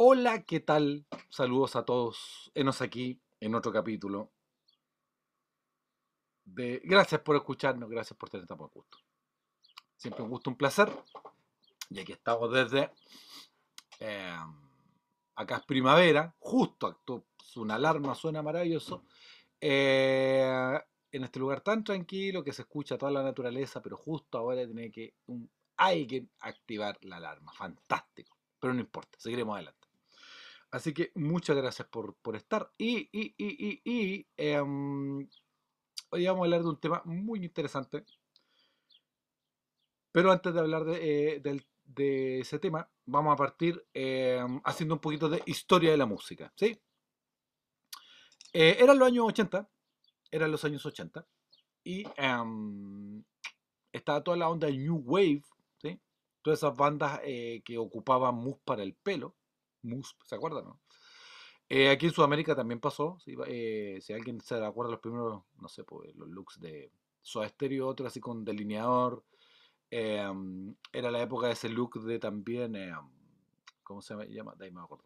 Hola, ¿qué tal? Saludos a todos. Enos aquí en otro capítulo. De... Gracias por escucharnos, gracias por tener tan gusto. Siempre un gusto, un placer. Y aquí estamos desde. eh, acá es primavera, justo una alarma, suena maravilloso. eh, en este lugar tan tranquilo que se escucha toda la naturaleza, pero justo ahora tiene que un, que activar la alarma. Fantástico. Pero no importa, seguiremos adelante. Así que muchas gracias por, por estar. Y, y, y, y, em, hoy vamos a hablar de un tema muy interesante. Pero antes de hablar de, eh, de ese tema, vamos a partir em, haciendo un poquito de historia de la música. ¿sí? Eh, eran los años 80, eran los años 80, y em, estaba toda la onda New Wave, ¿sí? todas esas bandas eh, que ocupaban mousse para el pelo. Mousse, ¿se acuerdan? Eh, aquí en Sudamérica también pasó. Si, eh, si alguien se acuerda los primeros, no sé, pues, los looks de Soda Stereo, otro así con delineador. eh, era la época de ese look de también, eh, ¿cómo se llama? De ahí me acuerdo.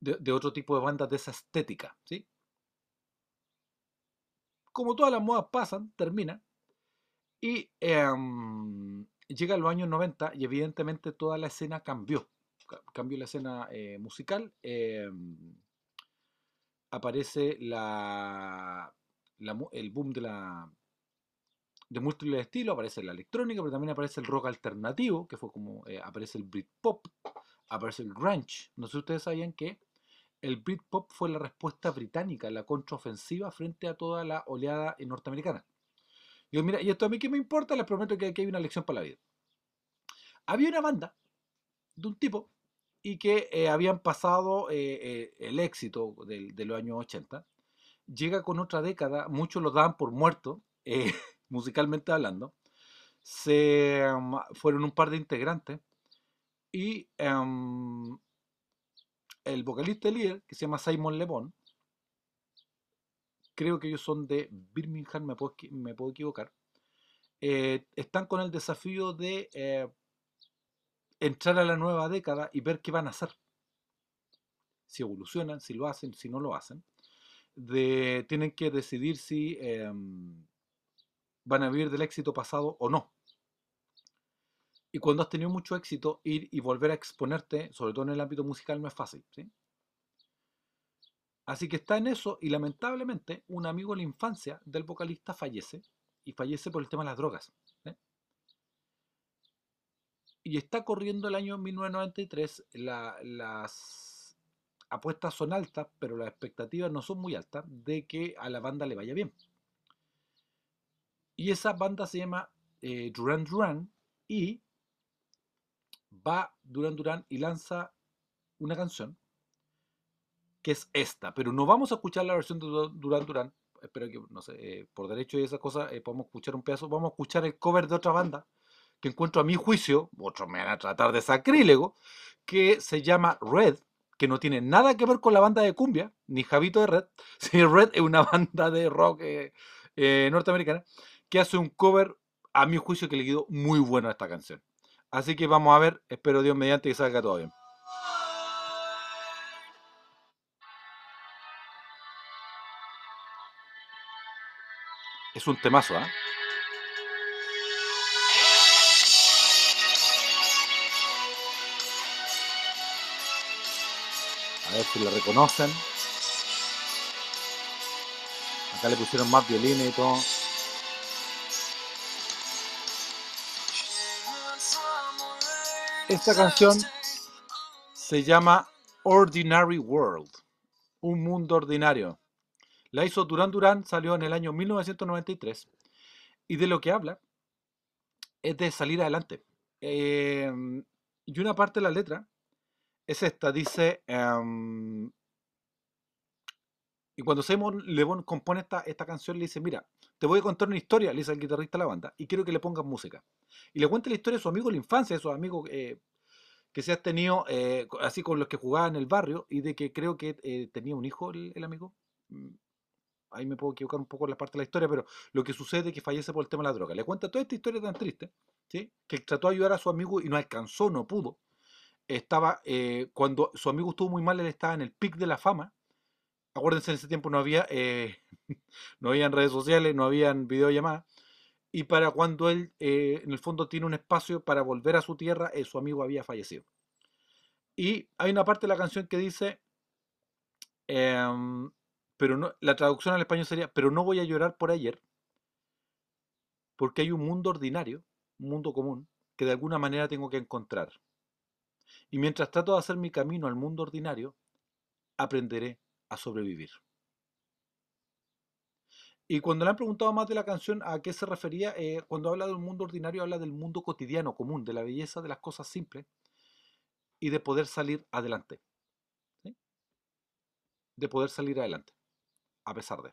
De, otro tipo de bandas de esa estética, ¿sí? Como todas las modas pasan, termina. Y em, llega los años 90 y evidentemente toda la escena cambió. Ca- Cambió la escena eh, musical. em, aparece la, el boom de la de múltiples estilos, aparece la electrónica, pero también aparece el rock alternativo, que fue como eh, aparece el Britpop, aparece el grunge. No sé si ustedes sabían que el Britpop fue la respuesta británica, la contraofensiva frente a toda la oleada norteamericana. Yo, mira, y esto a mí que me importa, les prometo que aquí hay una lección para la vida. Había una banda de un tipo y que eh, habían pasado eh, eh, el éxito del- de los años 80. Llega con otra década, muchos lo daban por muerto, musicalmente hablando. Se um, fueron un par de integrantes y em, el vocalista líder, que se llama Simon Le Bon, creo que ellos son de Birmingham, me puedo, me puedo equivocar, están con el desafío de entrar a la nueva década y ver qué van a hacer. Si evolucionan, si lo hacen, si no lo hacen. Tienen que decidir si em, van a vivir del éxito pasado o no. Y cuando has tenido mucho éxito, ir y volver a exponerte, sobre todo en el ámbito musical, no es fácil. ¿sí? Así que está en eso y lamentablemente un amigo de la infancia del vocalista fallece y fallece por el tema de las drogas. Y está corriendo el año 1993, la- las apuestas son altas, pero las expectativas no son muy altas de que a la banda le vaya bien. Y esa banda se llama eh, Duran Duran y va Duran Duran y lanza una canción que es esta, pero no vamos a escuchar la versión de Du- Duran Duran, espero que, no sé, eh, por derecho y esa cosa, eh, podemos escuchar un pedazo, vamos a escuchar el cover de otra banda que encuentro a mi juicio, otros me van a tratar de sacrílego, que se llama Red, que no tiene nada que ver con la banda de cumbia, ni Javito de Red, si Red es una banda de rock eh, eh, norteamericana, que hace un cover, a mi juicio, que le quedó muy bueno a esta canción. Así que vamos a ver, espero Dios mediante que salga todo bien. Es un temazo, ¿ah? Si lo reconocen. Acá le pusieron más violines y todo. Esta canción se llama Ordinary World, un mundo ordinario. La hizo Duran Duran, salió en el año 1993 y de lo que habla es de salir adelante. Eh, y una parte de la letra es esta, dice, em, y cuando Simon Le Bon compone esta, esta canción, le dice, mira, te voy a contar una historia, le dice al guitarrista de la banda, y quiero que le pongas música. Y le cuenta la historia de su amigo de la infancia, de sus amigos eh, que se has tenido, eh, así con los que jugaba en el barrio, y de que creo que eh, tenía un hijo el, el amigo. Mm, Ahí me puedo equivocar un poco en la parte de la historia, pero lo que sucede es que fallece por el tema de la droga. Le cuenta toda esta historia tan triste, ¿sí? que trató de ayudar a su amigo y no alcanzó, no pudo. Estaba, eh, cuando su amigo estuvo muy mal, él estaba en el pic de la fama. Acuérdense, en ese tiempo no había, eh, no habían redes sociales, no habían videollamadas. Y para cuando él, eh, en el fondo, tiene un espacio para volver a su tierra, su amigo había fallecido. Y hay una parte de la canción que dice, em, pero no, la traducción al español sería, pero no voy a llorar por ayer, porque hay un mundo ordinario, un mundo común, que de alguna manera tengo que encontrar. Y mientras trato de hacer mi camino al mundo ordinario, aprenderé a sobrevivir. Y cuando le han preguntado más de la canción a qué se refería, eh, cuando habla del mundo ordinario, habla del mundo cotidiano, común, de la belleza de las cosas simples y de poder salir adelante. De poder salir adelante, a pesar de.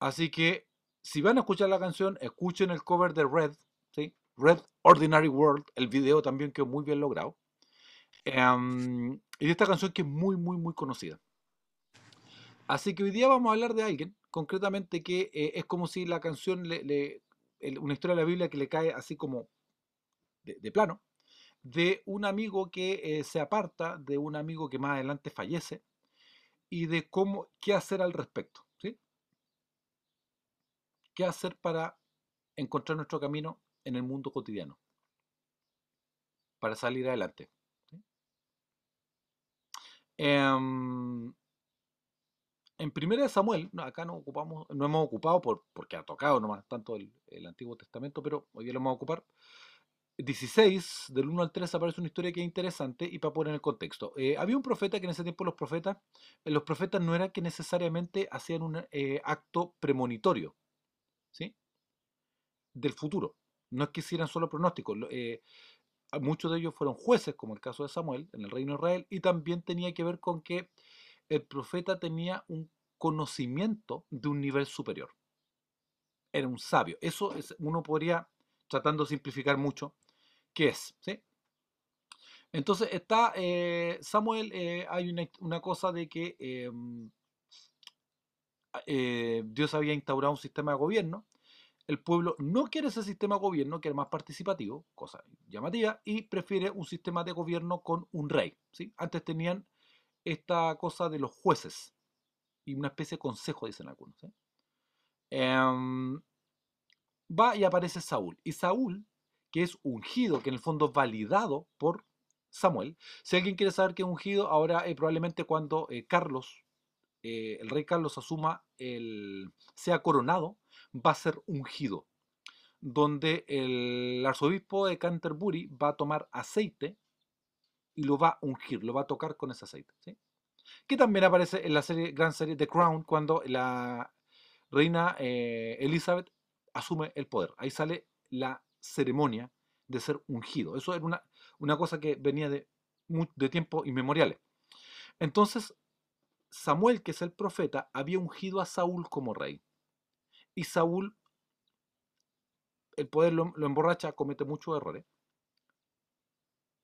Así que, si van a escuchar la canción, escuchen el cover de Red, ¿sí? Red Ordinary World, el video también quedó muy bien logrado. Em, y esta canción que es muy, muy, muy conocida. Así que hoy día vamos a hablar de alguien, concretamente, que eh, es como si la canción, le, una historia de la Biblia que le cae así como de, plano, de un amigo que eh, se aparta, de un amigo que más adelante fallece, y de cómo, qué hacer al respecto. ¿sí? ¿Qué hacer para encontrar nuestro camino en el mundo cotidiano? Para salir adelante. Em, en primera de Samuel, acá no ocupamos, no hemos ocupado por, porque ha tocado nomás tanto el, Antiguo Testamento, pero hoy lo vamos a ocupar. 16, del 1 al 3 aparece una historia que es interesante y para poner en el contexto. Eh, había un profeta que en ese tiempo los profetas, eh, los profetas no era que necesariamente hacían un eh, acto premonitorio, ¿sí? Del futuro. No es que hicieran solo pronósticos muchos de ellos fueron jueces, como el caso de Samuel, en el reino de Israel, y también tenía que ver con que el profeta tenía un conocimiento de un nivel superior. Era un sabio. Eso es, uno podría, tratando de simplificar mucho, ¿qué es? ¿sí? Entonces está eh, Samuel, eh, hay una, cosa de que em, eh, Dios había instaurado un sistema de gobierno el pueblo no quiere ese sistema de gobierno, quiere más participativo, cosa llamativa, y prefiere un sistema de gobierno con un rey. ¿sí? Antes tenían esta cosa de los jueces y una especie de consejo, dicen algunos. Em, va y aparece Saúl. Y Saúl, que es ungido, que en el fondo es validado por Samuel. Si alguien quiere saber qué es ungido, ahora eh, probablemente cuando eh, Carlos, eh, el rey Carlos asuma el, sea coronado, va a ser ungido, donde el arzobispo de Canterbury va a tomar aceite y lo va a ungir, lo va a tocar con ese aceite. ¿sí? Que también aparece en la gran serie The Crown cuando la reina eh, Elizabeth asume el poder. Ahí sale la ceremonia de ser ungido. Eso era una, cosa que venía de, de tiempo inmemoriales. Entonces, Samuel, que es el profeta, había ungido a Saúl como rey. Y Saúl, el poder lo, emborracha, comete muchos errores.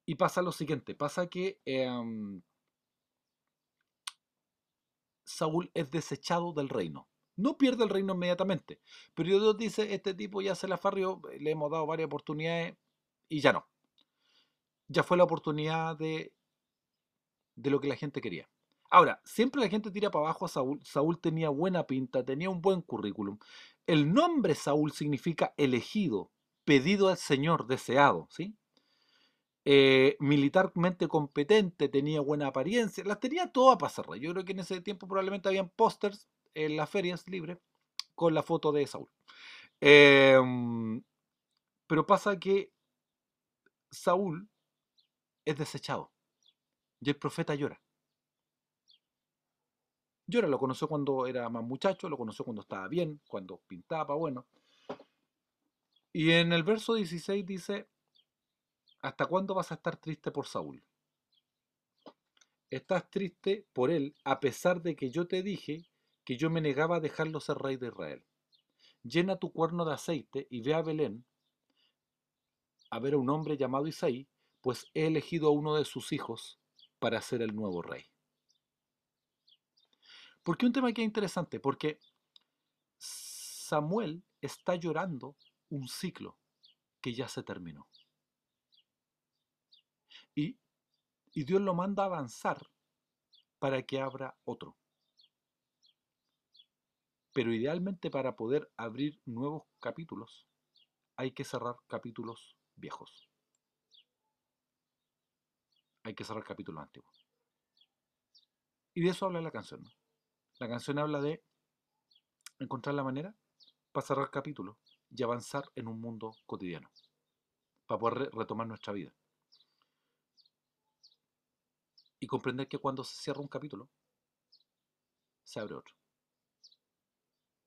Y pasa lo siguiente, pasa que em, Saúl es desechado del reino. No pierde el reino inmediatamente, pero Dios dice, este tipo ya se la farrió, le hemos dado varias oportunidades y ya no. Ya fue la oportunidad de, de lo que la gente quería. Ahora, siempre la gente tira para abajo a Saúl. Saúl tenía buena pinta, tenía un buen currículum. El nombre Saúl significa elegido, pedido al Señor, deseado, ¿sí? Eh, militarmente competente, tenía buena apariencia, las tenía todas para ser rey. Yo creo que en ese tiempo probablemente habían pósters en las ferias libres con la foto de Saúl. Em, pero pasa que Saúl es desechado y el profeta llora. Llora, lo conoció cuando era más muchacho, lo conoció cuando estaba bien, cuando pintaba, bueno. Y en el verso 16 dice, ¿hasta cuándo vas a estar triste por Saúl? Estás triste por él a pesar de que yo te dije que yo me negaba a dejarlo ser rey de Israel. Llena tu cuerno de aceite y ve a Belén a ver a un hombre llamado Isaí, pues he elegido a uno de sus hijos para ser el nuevo rey. ¿Por qué un tema que es interesante? Porque Samuel está llorando un ciclo que ya se terminó. Y Dios lo manda a avanzar para que abra otro. Pero idealmente para poder abrir nuevos capítulos hay que cerrar capítulos viejos. Hay que cerrar capítulos antiguos. Y de eso habla la canción. La canción habla de encontrar la manera para cerrar capítulos y avanzar en un mundo cotidiano, para poder retomar nuestra vida. Y comprender que cuando se cierra un capítulo, se abre otro.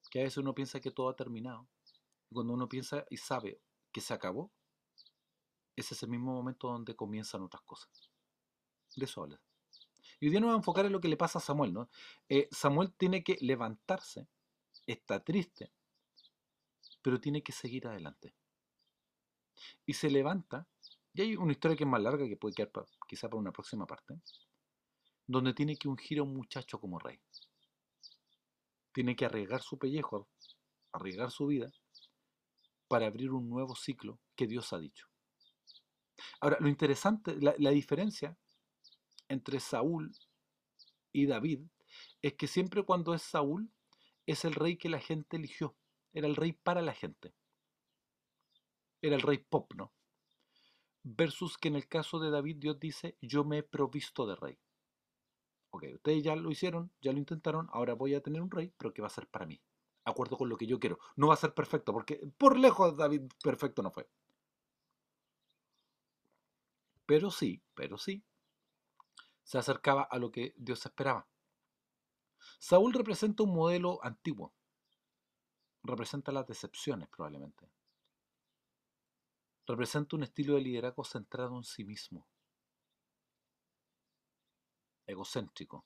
Que a veces uno piensa que todo ha terminado. Y cuando uno piensa y sabe que se acabó, es ese mismo momento donde comienzan otras cosas. De eso habla. Y hoy día nos vamos a enfocar en lo que le pasa a Samuel. ¿no? Eh, Samuel tiene que levantarse, está triste, pero tiene que seguir adelante. Y se levanta, y hay una historia que es más larga, que puede quedar quizá para una próxima parte, donde tiene que ungir a un muchacho como rey. Tiene que arriesgar su pellejo, arriesgar su vida, para abrir un nuevo ciclo que Dios ha dicho. Ahora, lo interesante, la, la diferencia entre Saúl y David es que siempre cuando es Saúl es el rey que la gente eligió era el rey para la gente. Era el rey pop, ¿no? Versus que en el caso de David Dios dice, yo me he provisto de rey. Ok, ustedes ya lo hicieron, ya lo intentaron, ahora voy a tener un rey, pero que va a ser para mí. Acuerdo con lo que yo quiero. No va a ser perfecto, porque por lejos David perfecto no fue. Pero sí, pero sí, se acercaba a lo que Dios esperaba. Saúl representa un modelo antiguo, representa las decepciones probablemente. Representa un estilo de liderazgo centrado en sí mismo, egocéntrico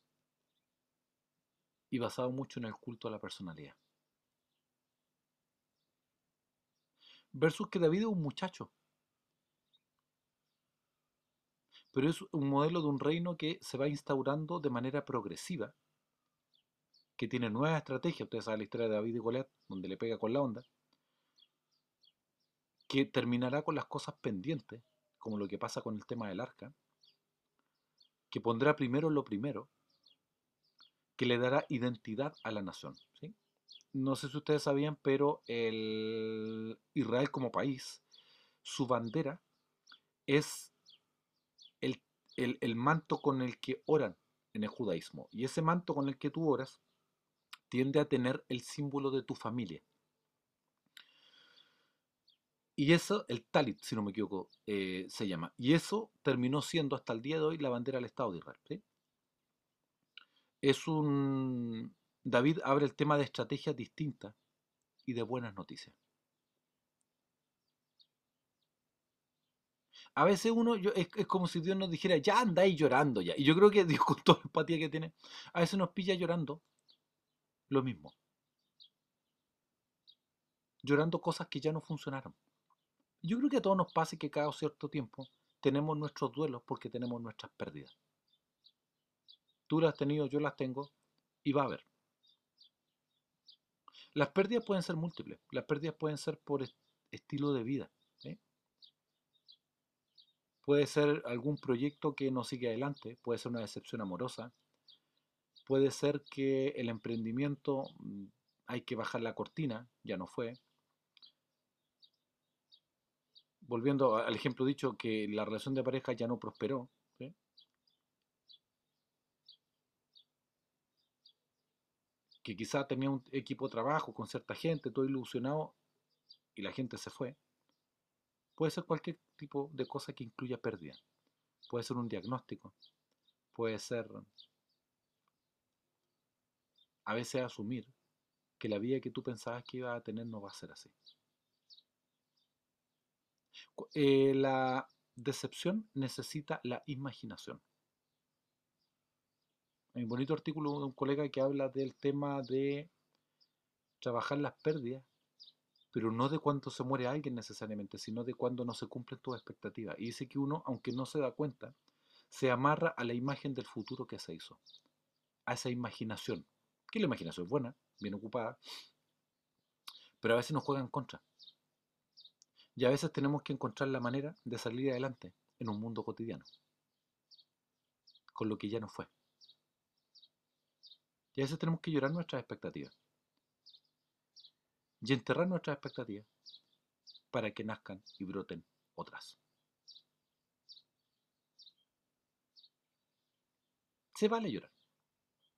y basado mucho en el culto a la personalidad. Versus que David es un muchacho, pero es un modelo de un reino que se va instaurando de manera progresiva que tiene nuevas estrategias. Ustedes saben la historia de David y Goliat, donde le pega con la onda. Que terminará con las cosas pendientes, como lo que pasa con el tema del arca. Que pondrá primero lo primero, que le dará identidad a la nación. No sé si ustedes sabían, pero el Israel como país, su bandera es el, manto con el que oran en el judaísmo. Y ese manto con el que tú oras tiende a tener el símbolo de tu familia. Y eso, el talit, si no me equivoco, eh, se llama. Y eso terminó siendo hasta el día de hoy la bandera del Estado de Israel. Es un... David abre el tema de estrategias distintas y de buenas noticias. A veces uno, yo, es, como si Dios nos dijera, ya andáis llorando ya. Y yo creo que Dios con toda la empatía que tiene, a veces nos pilla llorando lo mismo. Llorando cosas que ya no funcionaron. Yo creo que a todos nos pasa que cada cierto tiempo tenemos nuestros duelos porque tenemos nuestras pérdidas. Tú las has tenido, yo las tengo y va a haber. Las pérdidas pueden ser múltiples. Las pérdidas pueden ser por estilo de vida. Puede ser algún proyecto que no sigue adelante, puede ser una decepción amorosa, Puede ser que el emprendimiento mm, hay que bajar la cortina, ya no fue. Volviendo al ejemplo dicho, que la relación de pareja ya no prosperó. Que quizá tenía un equipo de trabajo con cierta gente, todo ilusionado, y la gente se fue. Puede ser cualquier tipo de cosa que incluya pérdida. Puede ser un diagnóstico. Puede ser a veces asumir que la vida que tú pensabas que iba a tener no va a ser así. Eh, la decepción necesita la imaginación. Hay un bonito artículo de un colega que habla del tema de trabajar las pérdidas, pero no de cuánto se muere alguien necesariamente, sino de cuando no se cumplen tus expectativas. Y dice que uno, aunque no se da cuenta, se amarra a la imagen del futuro que se hizo, a esa imaginación que la imaginación es buena, bien ocupada, pero a veces nos juega en contra. Y a veces tenemos que encontrar la manera de salir adelante en un mundo cotidiano. con lo que ya no fue. Y a veces tenemos que llorar nuestras expectativas. Y enterrar nuestras expectativas para que nazcan y broten otras. Se vale llorar.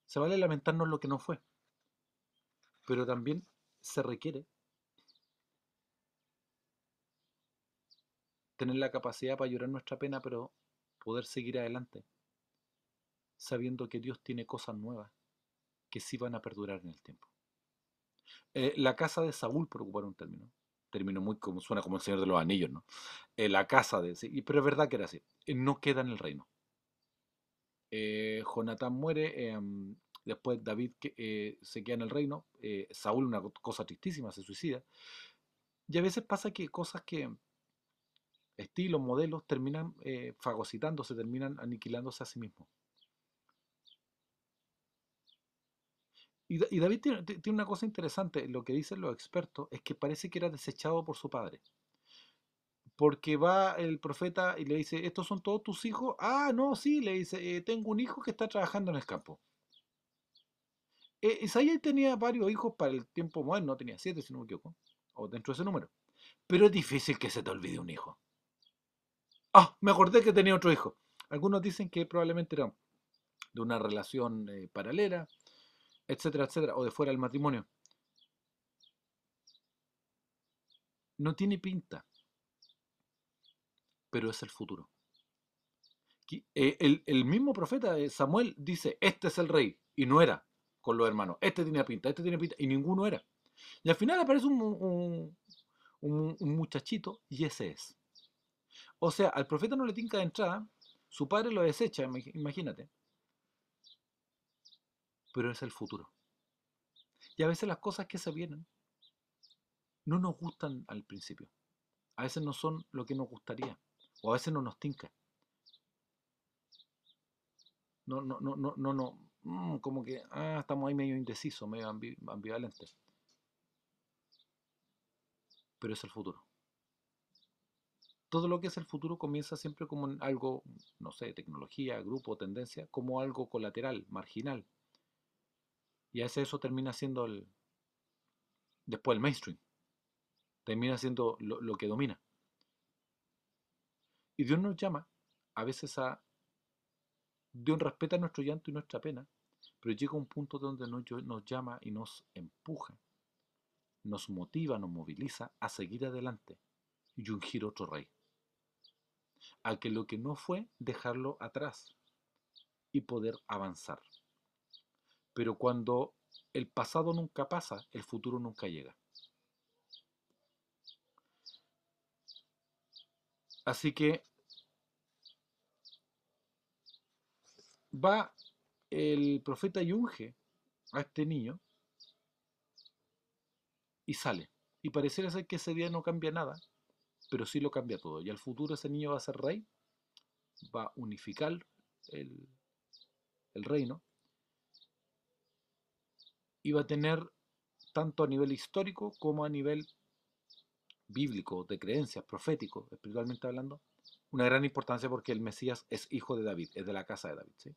Se vale lamentarnos lo que no fue. Pero también se requiere tener la capacidad para llorar nuestra pena, pero poder seguir adelante, sabiendo que Dios tiene cosas nuevas que sí van a perdurar en el tiempo. Eh, la casa de Saúl, por ocupar un término, término muy como suena como el Señor de los Anillos, ¿no? Eh, la casa de, sí, pero es verdad que era así, eh, no queda en el reino. Jonatán muere, em, después David que, se queda en el reino, Saúl una cosa tristísima, se suicida, y a veces pasa que cosas que estilos, modelos, terminan eh, fagocitándose, terminan aniquilándose a sí mismos. Y, David tiene, una cosa interesante, lo que dicen los expertos es que parece que era desechado por su padre. Porque va el profeta y le dice, ¿estos son todos tus hijos? Ah, no, sí, le dice, eh, tengo un hijo que está trabajando en el campo. Eh, Isaías tenía varios hijos para el tiempo moderno, tenía siete si no me equivoco, o dentro de ese número. Pero es difícil que se te olvide un hijo. Ah, me acordé que tenía otro hijo. Algunos dicen que probablemente era de una relación eh, paralela, etcétera, etcétera, o de fuera del matrimonio. No tiene pinta, pero es el futuro. Eh, el, mismo profeta eh, Samuel dice, este es el rey, y no era con los hermanos. Este tenía pinta, este tiene pinta, y ninguno era. Y al final aparece un, un muchachito, y ese es. O sea, al profeta no le tinca de entrada, su padre lo desecha, imagínate. Pero es el futuro. Y a veces las cosas que se vienen no nos gustan al principio. A veces no son lo que nos gustaría. O a veces no nos tinca. No, no, no, no, no, no. Mm, como que ah, estamos ahí medio indecisos, medio ambivalentes. Pero es el futuro todo lo que es el futuro comienza siempre como algo, no sé, tecnología, grupo, tendencia, como algo colateral, marginal. Y a eso termina siendo el, después el mainstream. Termina siendo lo, que domina. Y Dios nos llama a veces a... Dios respeta nuestro llanto y nuestra pena, pero llega un punto donde nos, nos llama y nos empuja, nos motiva, nos moviliza a seguir adelante y ungir otro rey a que lo que no fue, dejarlo atrás y poder avanzar. Pero cuando el pasado nunca pasa, el futuro nunca llega. Así que va el profeta y unge a este niño y sale. Y pareciera ser que ese día no cambia nada, pero sí lo cambia todo. Y al futuro ese niño va a ser rey, va a unificar el, reino va a tener tanto a nivel histórico como a nivel bíblico, de creencias, profético, espiritualmente hablando, una gran importancia porque el Mesías es hijo de David, es de la casa de David. ¿sí?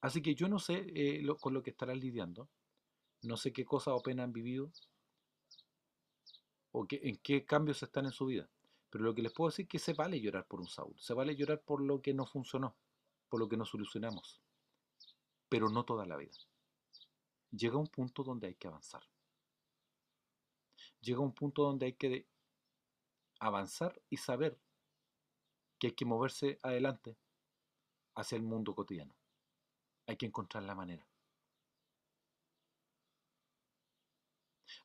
Así que yo no sé eh, con lo que estarán lidiando, no sé qué cosas o pena han vivido, o en qué cambios están en su vida. Pero lo que les puedo decir es que se vale llorar por un Saúl, se vale llorar por lo que no funcionó, por lo que no solucionamos, pero no toda la vida. Llega un punto donde hay que avanzar. Llega un punto donde hay que avanzar y saber que hay que moverse adelante hacia el mundo cotidiano. Hay que encontrar la manera.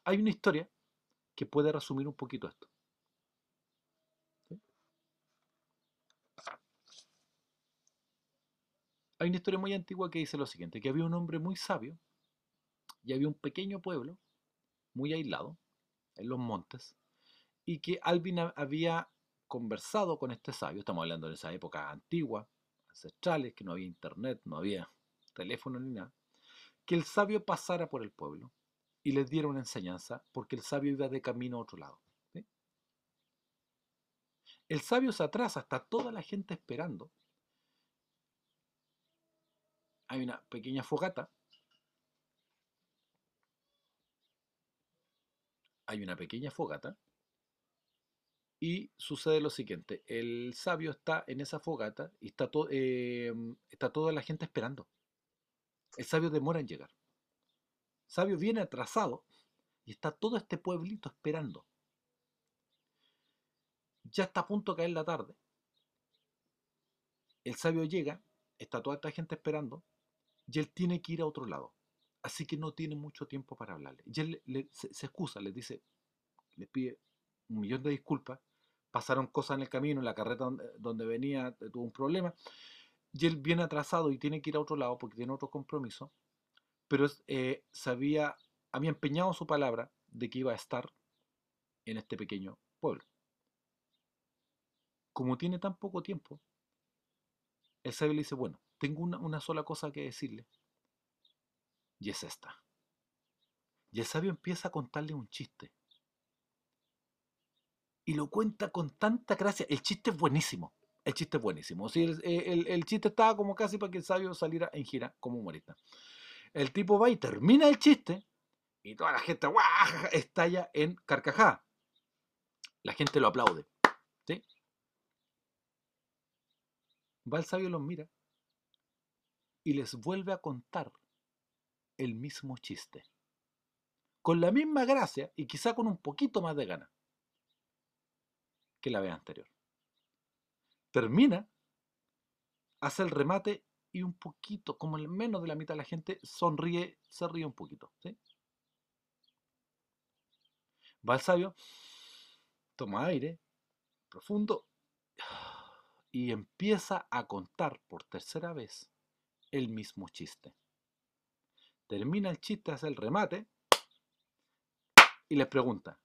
Hay una historia que puede resumir un poquito esto. Hay una historia muy antigua que dice lo siguiente, que había un hombre muy sabio y había un pequeño pueblo muy aislado en los montes y que Alvin había conversado con este sabio, estamos hablando de esa época antigua, ancestrales, que no había internet, no había teléfono ni nada, que el sabio pasara por el pueblo y les diera una enseñanza porque el sabio iba de camino a otro lado. El sabio se atrasa, está toda la gente esperando hay una pequeña fogata. Hay una pequeña fogata. Y sucede lo siguiente, el sabio está en esa fogata y está, em, está toda la gente esperando. El sabio demora en llegar. El sabio viene atrasado y está todo este pueblito esperando. Ya está a punto de caer la tarde. El sabio llega, está toda esta gente esperando y él tiene que ir a otro lado. Así que no tiene mucho tiempo para hablarle. Y él se, excusa, le dice, le pide un millón de disculpas. Pasaron cosas en el camino, en la carreta donde, venía eh, tuvo un problema. Y él viene atrasado y tiene que ir a otro lado porque tiene otro compromiso. Pero eh, había empeñado su palabra de que iba a estar en este pequeño pueblo. Como tiene tan poco tiempo, el sabio le dice, bueno, tengo una, sola cosa que decirle. Y es esta. Y el sabio empieza a contarle un chiste. Y lo cuenta con tanta gracia. El chiste es buenísimo. El chiste es buenísimo. el, chiste estaba como casi para que el sabio saliera en gira como humorista. El tipo va y termina el chiste y toda la gente estalla en carcajada. La gente lo aplaude. ¿sí? Va el sabio, los mira y les vuelve a contar el mismo chiste. Con la misma gracia y quizá con un poquito más de gana que la vez anterior. Termina, hace el remate y un poquito, como el menos de la mitad de la gente, sonríe, se ríe un poquito. Va el sabio, toma aire profundo y empieza a contar por tercera vez el mismo chiste. Termina el chiste, hace el remate y les pregunta.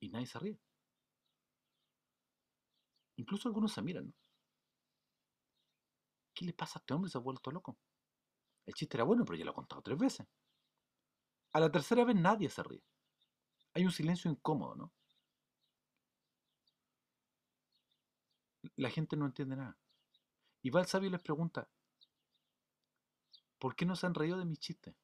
Y nadie se ríe. Incluso algunos se miran. ¿Qué le pasa a este hombre? Se ha vuelto loco. El chiste era bueno, pero ya lo he contado tres veces. A la tercera vez nadie se ríe. Hay un silencio incómodo, ¿no? la gente no entiende nada. Y va sabio les pregunta, ¿por qué no se han reído de mis chistes?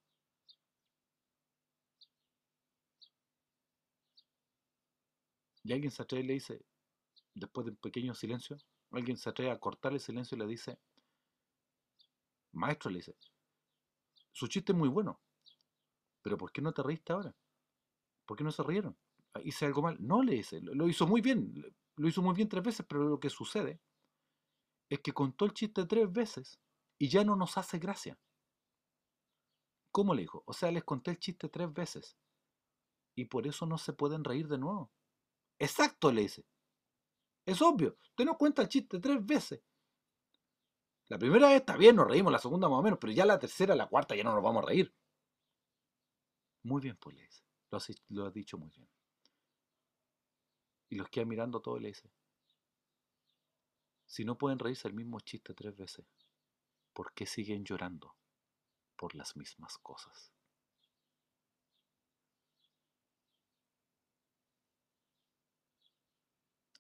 Y alguien se atreve y le dice, después de un pequeño silencio, alguien se atreve a cortar el silencio y le dice, maestro, le dice, su chiste es muy bueno, pero ¿por qué no te reíste ahora? ¿Por qué no se rieron? ¿Hice algo mal? No, le dice, lo hizo muy bien, lo hizo muy bien tres veces, pero lo que sucede es que contó el chiste tres veces y ya no nos hace gracia. ¿Cómo le dijo? O sea, les conté el chiste tres veces y por eso no se pueden reír de nuevo. Exacto, le dice. Es obvio, usted nos cuenta el chiste tres veces. La primera vez está bien, nos reímos, la segunda más o menos, pero ya la tercera, la cuarta ya no nos vamos a reír. Muy bien, pues le dice. Lo has, dicho muy bien. Y los queda mirando todo le dice, si no pueden reírse el mismo chiste tres veces, ¿por qué siguen llorando por las mismas cosas?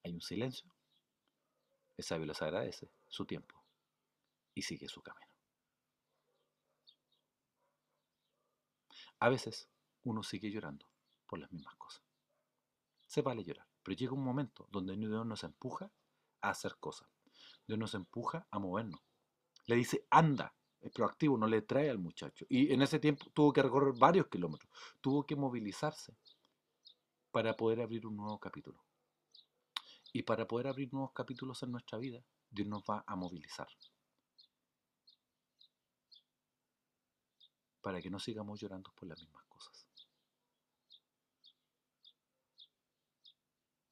Hay un silencio. El sabio les agradece su tiempo y sigue su camino. A veces uno sigue llorando por las mismas cosas. Se vale llorar. Pero llega un momento donde Dios nos empuja a hacer cosas. Dios nos empuja a movernos. Le dice, anda, es proactivo, no le trae al muchacho. Y en ese tiempo tuvo que recorrer varios kilómetros, tuvo que movilizarse para poder abrir un nuevo capítulo. Y para poder abrir nuevos capítulos en nuestra vida, Dios nos va a movilizar. Para que no sigamos llorando por las mismas cosas.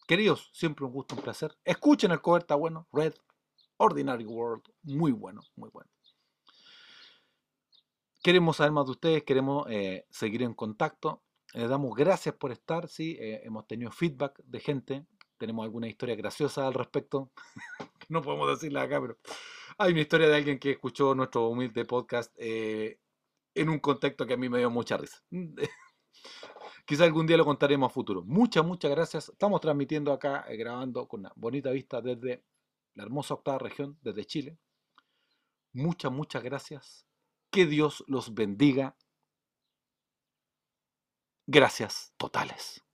Queridos, siempre un gusto, un placer. Escuchen el cover, bueno. Red, Ordinary World, muy bueno, muy bueno. Queremos saber más de ustedes, queremos eh, seguir en contacto. Les damos gracias por estar, sí, eh, hemos tenido feedback de gente, tenemos alguna historia graciosa al respecto, no podemos decirla acá, pero hay una historia de alguien que escuchó nuestro humilde podcast eh, en un contexto que a mí me dio mucha risa. Quizá algún día lo contaremos a futuro. Muchas, muchas gracias. Estamos transmitiendo acá, eh, grabando con una bonita vista desde la hermosa octava región desde Chile. Muchas, muchas gracias. Que Dios los bendiga. Gracias totales.